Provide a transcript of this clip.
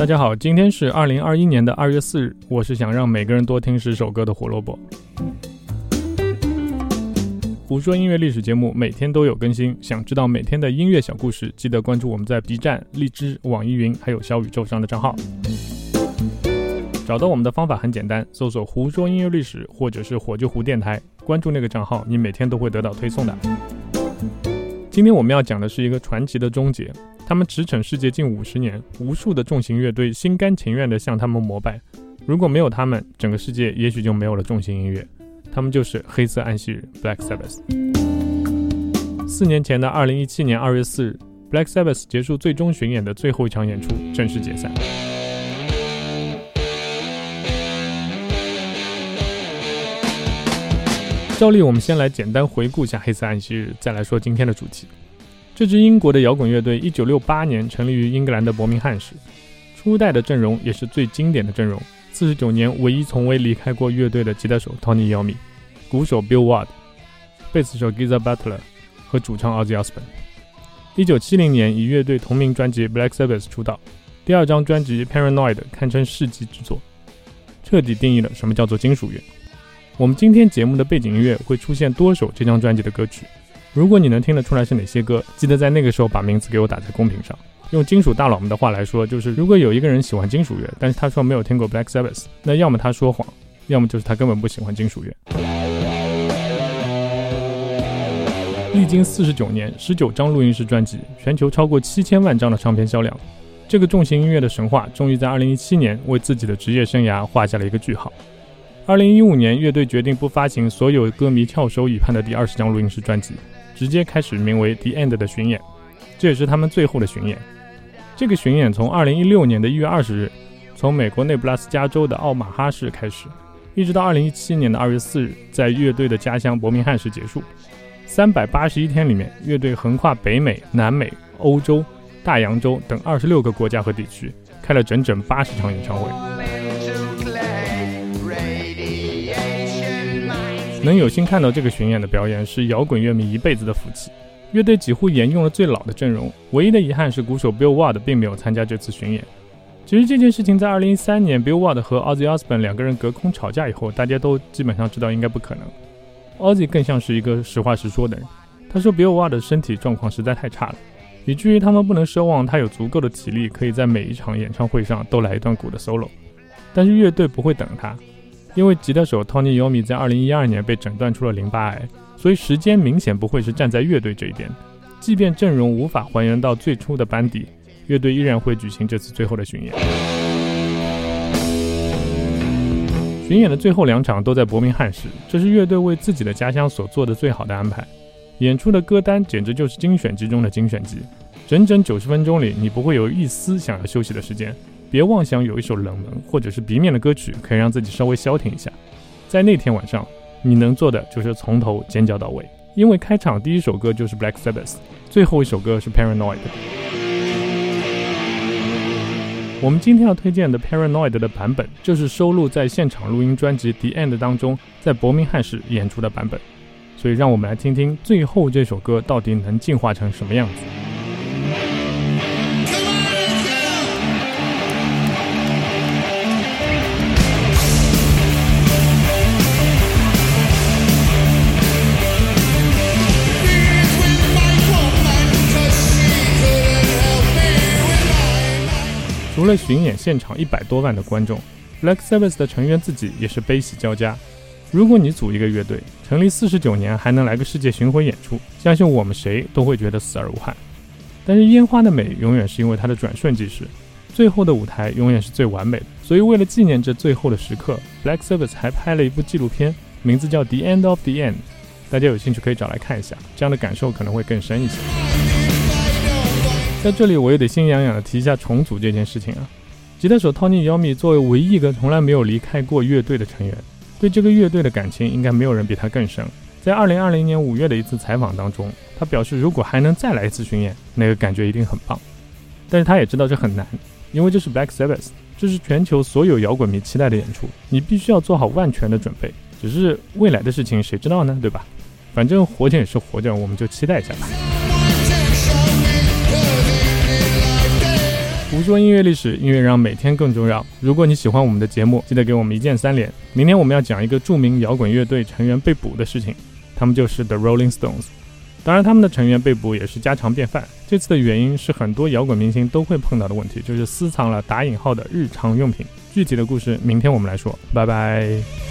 大家好，今天是二零二一年的二月四日，我是想让每个人多听十首歌的胡萝卜。胡说音乐历史节目每天都有更新，想知道每天的音乐小故事，记得关注我们在 B 站、荔枝、网易云还有小宇宙上的账号。找到我们的方法很简单，搜索“胡说音乐历史”或者是“火炬胡电台”，关注那个账号，你每天都会得到推送的。今天我们要讲的是一个传奇的终结。他们驰骋世界近五十年，无数的重型乐队心甘情愿地向他们膜拜。如果没有他们，整个世界也许就没有了重型音乐。他们就是黑色安息日 （Black Sabbath）。四年前的二零一七年二月四日，Black Sabbath 结束最终巡演的最后一场演出，正式解散。照例，我们先来简单回顾一下黑色安息日，再来说今天的主题。这支英国的摇滚乐队，一九六八年成立于英格兰的伯明翰市，初代的阵容也是最经典的阵容。四十九年唯一从未离开过乐队的吉他手 Tony Iommi，鼓手 Bill Ward，贝斯手 Giza Butler 和主唱 Ozzy Osbourne。一九七零年以乐队同名专辑 Black Sabbath 出道，第二张专辑 Paranoid 堪称世纪之作，彻底定义了什么叫做金属乐。我们今天节目的背景音乐会出现多首这张专辑的歌曲，如果你能听得出来是哪些歌，记得在那个时候把名字给我打在公屏上。用金属大佬们的话来说，就是如果有一个人喜欢金属乐，但是他说没有听过 Black Sabbath，那要么他说谎，要么就是他根本不喜欢金属乐。历经四十九年，十九张录音室专辑，全球超过七千万张的唱片销量，这个重型音乐的神话终于在二零一七年为自己的职业生涯画下了一个句号。二零一五年，乐队决定不发行所有歌迷翘首以盼的第二十张录音室专辑，直接开始名为《The End》的巡演，这也是他们最后的巡演。这个巡演从二零一六年的一月二十日，从美国内布拉斯加州的奥马哈市开始，一直到二零一七年的二月四日，在乐队的家乡伯明翰市结束。三百八十一天里面，乐队横跨北美、南美、欧洲、大洋洲等二十六个国家和地区，开了整整八十场演唱会。能有幸看到这个巡演的表演，是摇滚乐迷一辈子的福气。乐队几乎沿用了最老的阵容，唯一的遗憾是鼓手 Bill Ward 并没有参加这次巡演。其实这件事情在2013年 Bill Ward 和 Ozzy Osbourne 两个人隔空吵架以后，大家都基本上知道应该不可能。Ozzy 更像是一个实话实说的人，他说 Bill Ward 的身体状况实在太差了，以至于他们不能奢望他有足够的体力可以在每一场演唱会上都来一段鼓的 solo。但是乐队不会等他。因为吉他手 Tony Yomi 在2012年被诊断出了淋巴癌，所以时间明显不会是站在乐队这一边。即便阵容无法还原到最初的班底，乐队依然会举行这次最后的巡演。巡演的最后两场都在伯明翰市，这是乐队为自己的家乡所做的最好的安排。演出的歌单简直就是精选集中的精选集，整整九十分钟里，你不会有一丝想要休息的时间。别妄想有一首冷门或者是 B 面的歌曲可以让自己稍微消停一下，在那天晚上，你能做的就是从头尖叫到尾，因为开场第一首歌就是 Black Sabbath，最后一首歌是 Paranoid。我们今天要推荐的 Paranoid 的版本，就是收录在现场录音专辑 The End 当中，在伯明翰市演出的版本。所以，让我们来听听最后这首歌到底能进化成什么样子。了巡演现场一百多万的观众，Black Sabbath 的成员自己也是悲喜交加。如果你组一个乐队，成立四十九年还能来个世界巡回演出，相信我们谁都会觉得死而无憾。但是烟花的美永远是因为它的转瞬即逝，最后的舞台永远是最完美的。所以为了纪念这最后的时刻，Black Sabbath 还拍了一部纪录片，名字叫《The End of the End》，大家有兴趣可以找来看一下，这样的感受可能会更深一些。在这里，我也得心痒痒的提一下重组这件事情啊。吉他手 Tony Iommi 作为唯一一个从来没有离开过乐队的成员，对这个乐队的感情应该没有人比他更深。在2020年5月的一次采访当中，他表示如果还能再来一次巡演，那个感觉一定很棒。但是他也知道这很难，因为这是 Black Sabbath，这是全球所有摇滚迷期待的演出，你必须要做好万全的准备。只是未来的事情谁知道呢？对吧？反正活着也是活着，我们就期待一下吧。说音乐历史，音乐让每天更重要。如果你喜欢我们的节目，记得给我们一键三连。明天我们要讲一个著名摇滚乐队成员被捕的事情，他们就是 The Rolling Stones。当然，他们的成员被捕也是家常便饭。这次的原因是很多摇滚明星都会碰到的问题，就是私藏了打引号的日常用品。具体的故事，明天我们来说。拜拜。